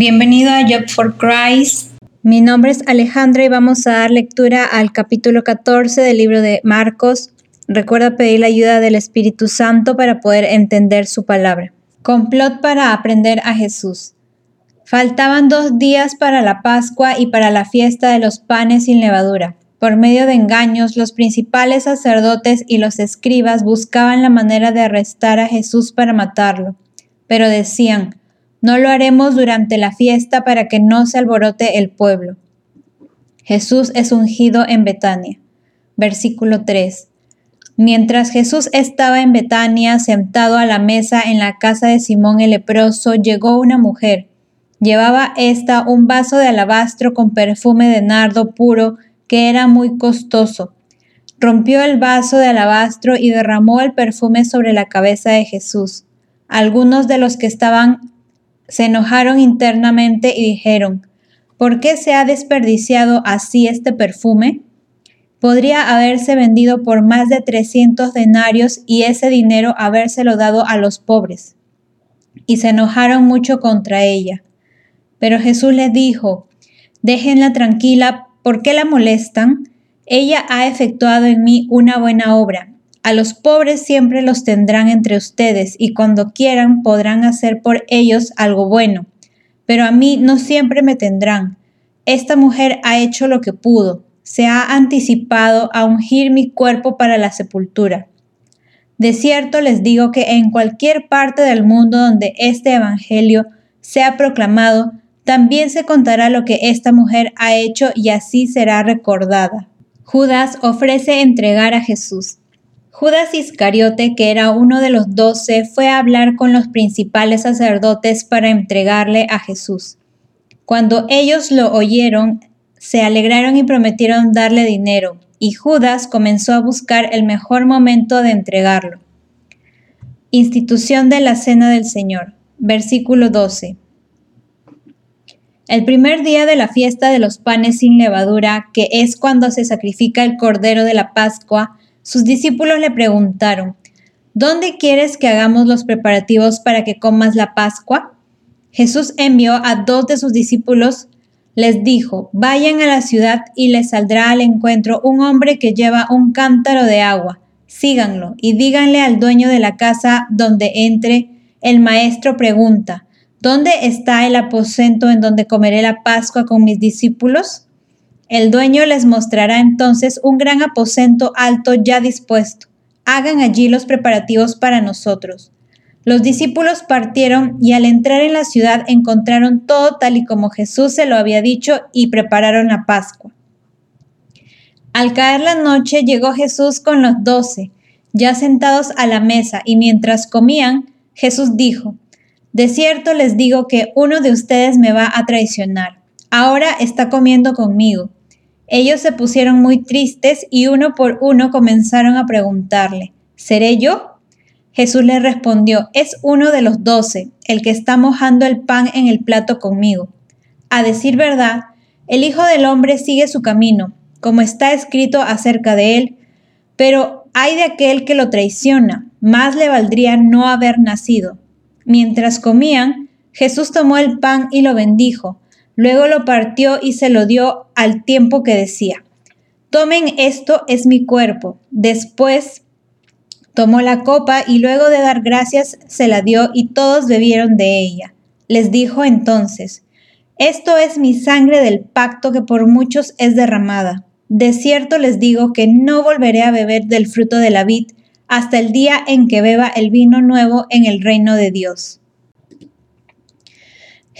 Bienvenido a Job for Christ. Mi nombre es Alejandra y vamos a dar lectura al capítulo 14 del libro de Marcos. Recuerda pedir la ayuda del Espíritu Santo para poder entender su palabra. Complot para aprender a Jesús. Faltaban dos días para la Pascua y para la fiesta de los panes sin levadura. Por medio de engaños, los principales sacerdotes y los escribas buscaban la manera de arrestar a Jesús para matarlo, pero decían, no lo haremos durante la fiesta para que no se alborote el pueblo. Jesús es ungido en Betania. Versículo 3. Mientras Jesús estaba en Betania, sentado a la mesa en la casa de Simón el leproso, llegó una mujer. Llevaba ésta un vaso de alabastro con perfume de nardo puro que era muy costoso. Rompió el vaso de alabastro y derramó el perfume sobre la cabeza de Jesús. Algunos de los que estaban se enojaron internamente y dijeron, ¿por qué se ha desperdiciado así este perfume? Podría haberse vendido por más de 300 denarios y ese dinero habérselo dado a los pobres. Y se enojaron mucho contra ella. Pero Jesús les dijo, déjenla tranquila ¿Por qué la molestan? Ella ha efectuado en mí una buena obra. A los pobres siempre los tendrán entre ustedes y cuando quieran podrán hacer por ellos algo bueno. Pero a mí no siempre me tendrán. Esta mujer ha hecho lo que pudo. Se ha anticipado a ungir mi cuerpo para la sepultura. De cierto les digo que en cualquier parte del mundo donde este Evangelio sea proclamado, también se contará lo que esta mujer ha hecho y así será recordada. Judas ofrece entregar a Jesús. Judas Iscariote, que era uno de los doce, fue a hablar con los principales sacerdotes para entregarle a Jesús. Cuando ellos lo oyeron, se alegraron y prometieron darle dinero, y Judas comenzó a buscar el mejor momento de entregarlo. Institución de la Cena del Señor, versículo 12. El primer día de la fiesta de los panes sin levadura, que es cuando se sacrifica el cordero de la Pascua, sus discípulos le preguntaron, ¿Dónde quieres que hagamos los preparativos para que comas la Pascua? Jesús envió a dos de sus discípulos, les dijo, vayan a la ciudad y les saldrá al encuentro un hombre que lleva un cántaro de agua. Síganlo y díganle al dueño de la casa donde entre, el maestro pregunta, ¿Dónde está el aposento en donde comeré la Pascua con mis discípulos? El dueño les mostrará entonces un gran aposento alto ya dispuesto. Hagan allí los preparativos para nosotros. Los discípulos partieron y al entrar en la ciudad encontraron todo tal y como Jesús se lo había dicho y prepararon la Pascua. Al caer la noche llegó Jesús con los doce, ya sentados a la mesa, y mientras comían, Jesús dijo, de cierto les digo que uno de ustedes me va a traicionar. Ahora está comiendo conmigo. Ellos se pusieron muy tristes y uno por uno comenzaron a preguntarle, ¿seré yo? Jesús le respondió, es uno de los doce, el que está mojando el pan en el plato conmigo. A decir verdad, el Hijo del Hombre sigue su camino, como está escrito acerca de él, pero hay de aquel que lo traiciona, más le valdría no haber nacido. Mientras comían, Jesús tomó el pan y lo bendijo, luego lo partió y se lo dio al tiempo que decía, Tomen esto es mi cuerpo. Después tomó la copa y luego de dar gracias se la dio y todos bebieron de ella. Les dijo entonces, Esto es mi sangre del pacto que por muchos es derramada. De cierto les digo que no volveré a beber del fruto de la vid hasta el día en que beba el vino nuevo en el reino de Dios.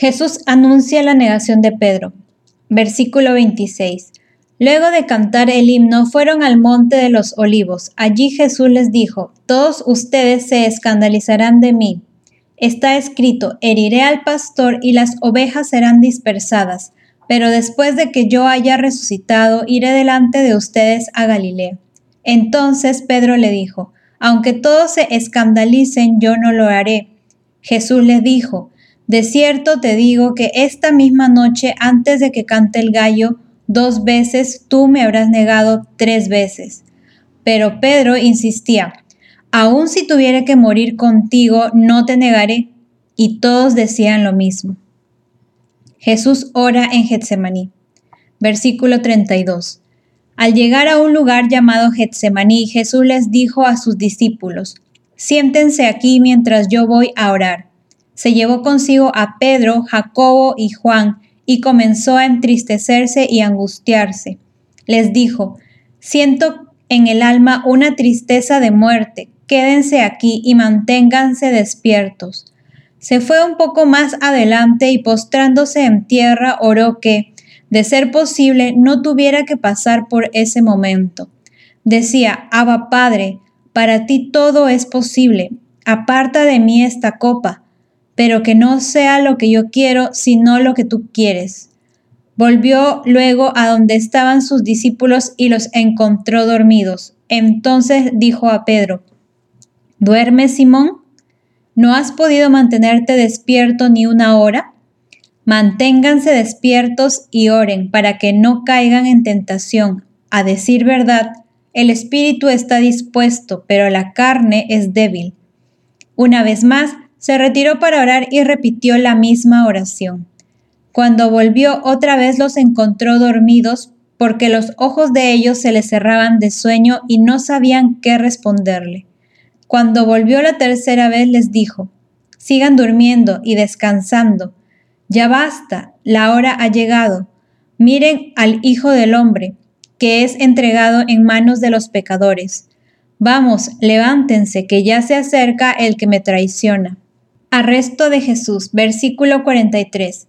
Jesús anuncia la negación de Pedro. Versículo 26. Luego de cantar el himno, fueron al monte de los olivos. Allí Jesús les dijo, Todos ustedes se escandalizarán de mí. Está escrito, heriré al pastor y las ovejas serán dispersadas, pero después de que yo haya resucitado, iré delante de ustedes a Galilea. Entonces Pedro le dijo, aunque todos se escandalicen, yo no lo haré. Jesús le dijo, de cierto te digo que esta misma noche, antes de que cante el gallo, dos veces tú me habrás negado tres veces. Pero Pedro insistía, aun si tuviera que morir contigo, no te negaré. Y todos decían lo mismo. Jesús ora en Getsemaní. Versículo 32. Al llegar a un lugar llamado Getsemaní, Jesús les dijo a sus discípulos, Siéntense aquí mientras yo voy a orar. Se llevó consigo a Pedro, Jacobo y Juan, y comenzó a entristecerse y angustiarse. Les dijo, Siento en el alma una tristeza de muerte, quédense aquí y manténganse despiertos. Se fue un poco más adelante y postrándose en tierra oró que, de ser posible, no tuviera que pasar por ese momento. Decía, Abba Padre, para ti todo es posible, aparta de mí esta copa, pero que no sea lo que yo quiero, sino lo que tú quieres. Volvió luego a donde estaban sus discípulos y los encontró dormidos. Entonces dijo a Pedro, ¿Duerme Simón? ¿No has podido mantenerte despierto ni una hora? Manténganse despiertos y oren para que no caigan en tentación. A decir verdad, el espíritu está dispuesto, pero la carne es débil. Una vez más, se retiró para orar y repitió la misma oración. Cuando volvió otra vez los encontró dormidos porque los ojos de ellos se les cerraban de sueño y no sabían qué responderle. Cuando volvió la tercera vez les dijo, sigan durmiendo y descansando. Ya basta, la hora ha llegado. Miren al Hijo del Hombre que es entregado en manos de los pecadores. Vamos, levántense, que ya se acerca el que me traiciona. Arresto de Jesús, versículo 43.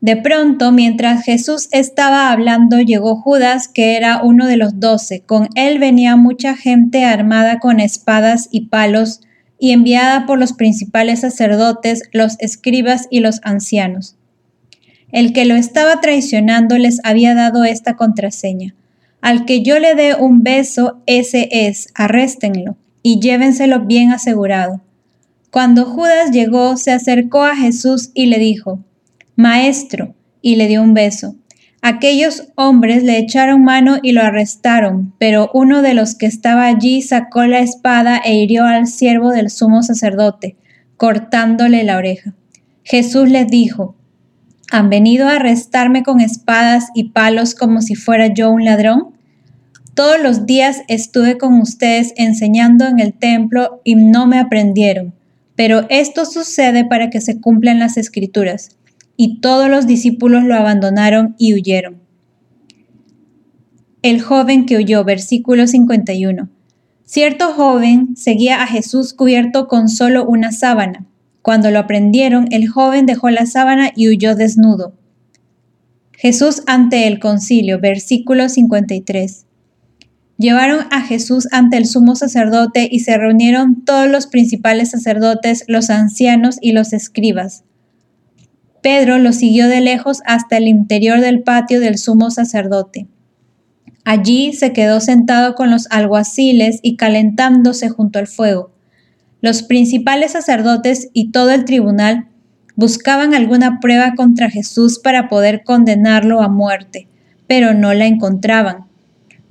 De pronto, mientras Jesús estaba hablando, llegó Judas, que era uno de los doce. Con él venía mucha gente armada con espadas y palos, y enviada por los principales sacerdotes, los escribas y los ancianos. El que lo estaba traicionando les había dado esta contraseña. Al que yo le dé un beso, ese es, arréstenlo y llévenselo bien asegurado. Cuando Judas llegó, se acercó a Jesús y le dijo, Maestro, y le dio un beso. Aquellos hombres le echaron mano y lo arrestaron, pero uno de los que estaba allí sacó la espada e hirió al siervo del sumo sacerdote, cortándole la oreja. Jesús les dijo, ¿Han venido a arrestarme con espadas y palos como si fuera yo un ladrón? Todos los días estuve con ustedes enseñando en el templo y no me aprendieron, pero esto sucede para que se cumplan las escrituras. Y todos los discípulos lo abandonaron y huyeron. El joven que huyó, versículo 51. Cierto joven seguía a Jesús cubierto con solo una sábana cuando lo aprendieron, el joven dejó la sábana y huyó desnudo. Jesús ante el concilio, versículo 53. Llevaron a Jesús ante el sumo sacerdote y se reunieron todos los principales sacerdotes, los ancianos y los escribas. Pedro lo siguió de lejos hasta el interior del patio del sumo sacerdote. Allí se quedó sentado con los alguaciles y calentándose junto al fuego. Los principales sacerdotes y todo el tribunal buscaban alguna prueba contra Jesús para poder condenarlo a muerte, pero no la encontraban.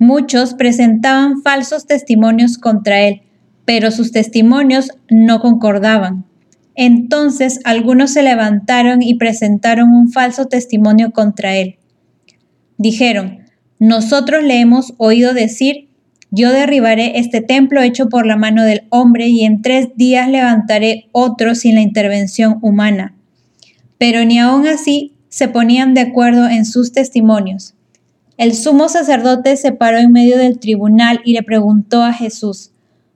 Muchos presentaban falsos testimonios contra él, pero sus testimonios no concordaban. Entonces algunos se levantaron y presentaron un falso testimonio contra él. Dijeron, nosotros le hemos oído decir yo derribaré este templo hecho por la mano del hombre y en tres días levantaré otro sin la intervención humana. Pero ni aun así se ponían de acuerdo en sus testimonios. El sumo sacerdote se paró en medio del tribunal y le preguntó a Jesús,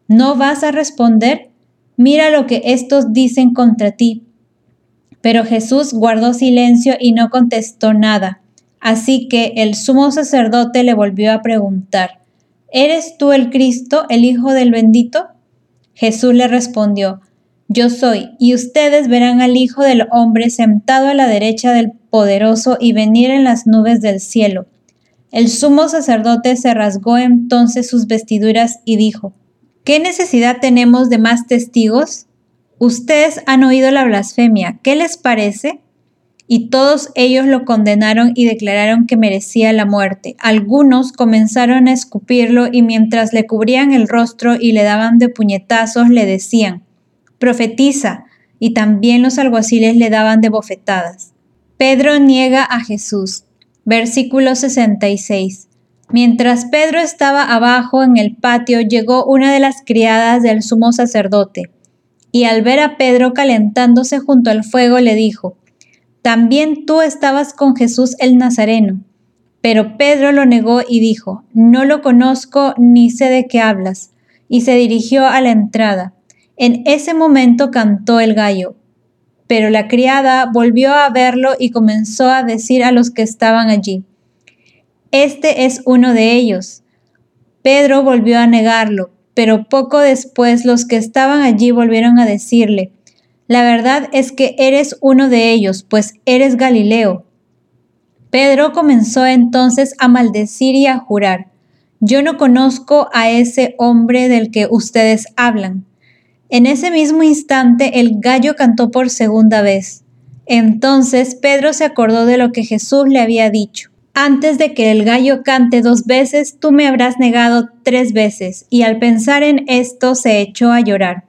¿no vas a responder? Mira lo que estos dicen contra ti. Pero Jesús guardó silencio y no contestó nada. Así que el sumo sacerdote le volvió a preguntar, ¿Eres tú el Cristo, el Hijo del bendito? Jesús le respondió, Yo soy, y ustedes verán al Hijo del hombre sentado a la derecha del poderoso y venir en las nubes del cielo. El sumo sacerdote se rasgó entonces sus vestiduras y dijo, ¿Qué necesidad tenemos de más testigos? Ustedes han oído la blasfemia, ¿qué les parece? y todos ellos lo condenaron y declararon que merecía la muerte. Algunos comenzaron a escupirlo y mientras le cubrían el rostro y le daban de puñetazos le decían, profetiza, y también los alguaciles le daban de bofetadas. Pedro niega a Jesús. Versículo 66. Mientras Pedro estaba abajo en el patio, llegó una de las criadas del sumo sacerdote, y al ver a Pedro calentándose junto al fuego, le dijo, También tú estabas con Jesús el Nazareno. Pero Pedro lo negó y dijo, No lo conozco ni sé de qué hablas, y se dirigió a la entrada. En ese momento cantó el gallo, pero la criada volvió a verlo y comenzó a decir a los que estaban allí, Este es uno de ellos. Pedro volvió a negarlo, pero poco después los que estaban allí volvieron a decirle, La verdad es que eres uno de ellos, pues eres Galileo. Pedro comenzó entonces a maldecir y a jurar, Yo no conozco a ese hombre del que ustedes hablan. En ese mismo instante el gallo cantó por segunda vez. Entonces Pedro se acordó de lo que Jesús le había dicho. Antes de que el gallo cante dos veces, tú me habrás negado tres veces. Y al pensar en esto se echó a llorar.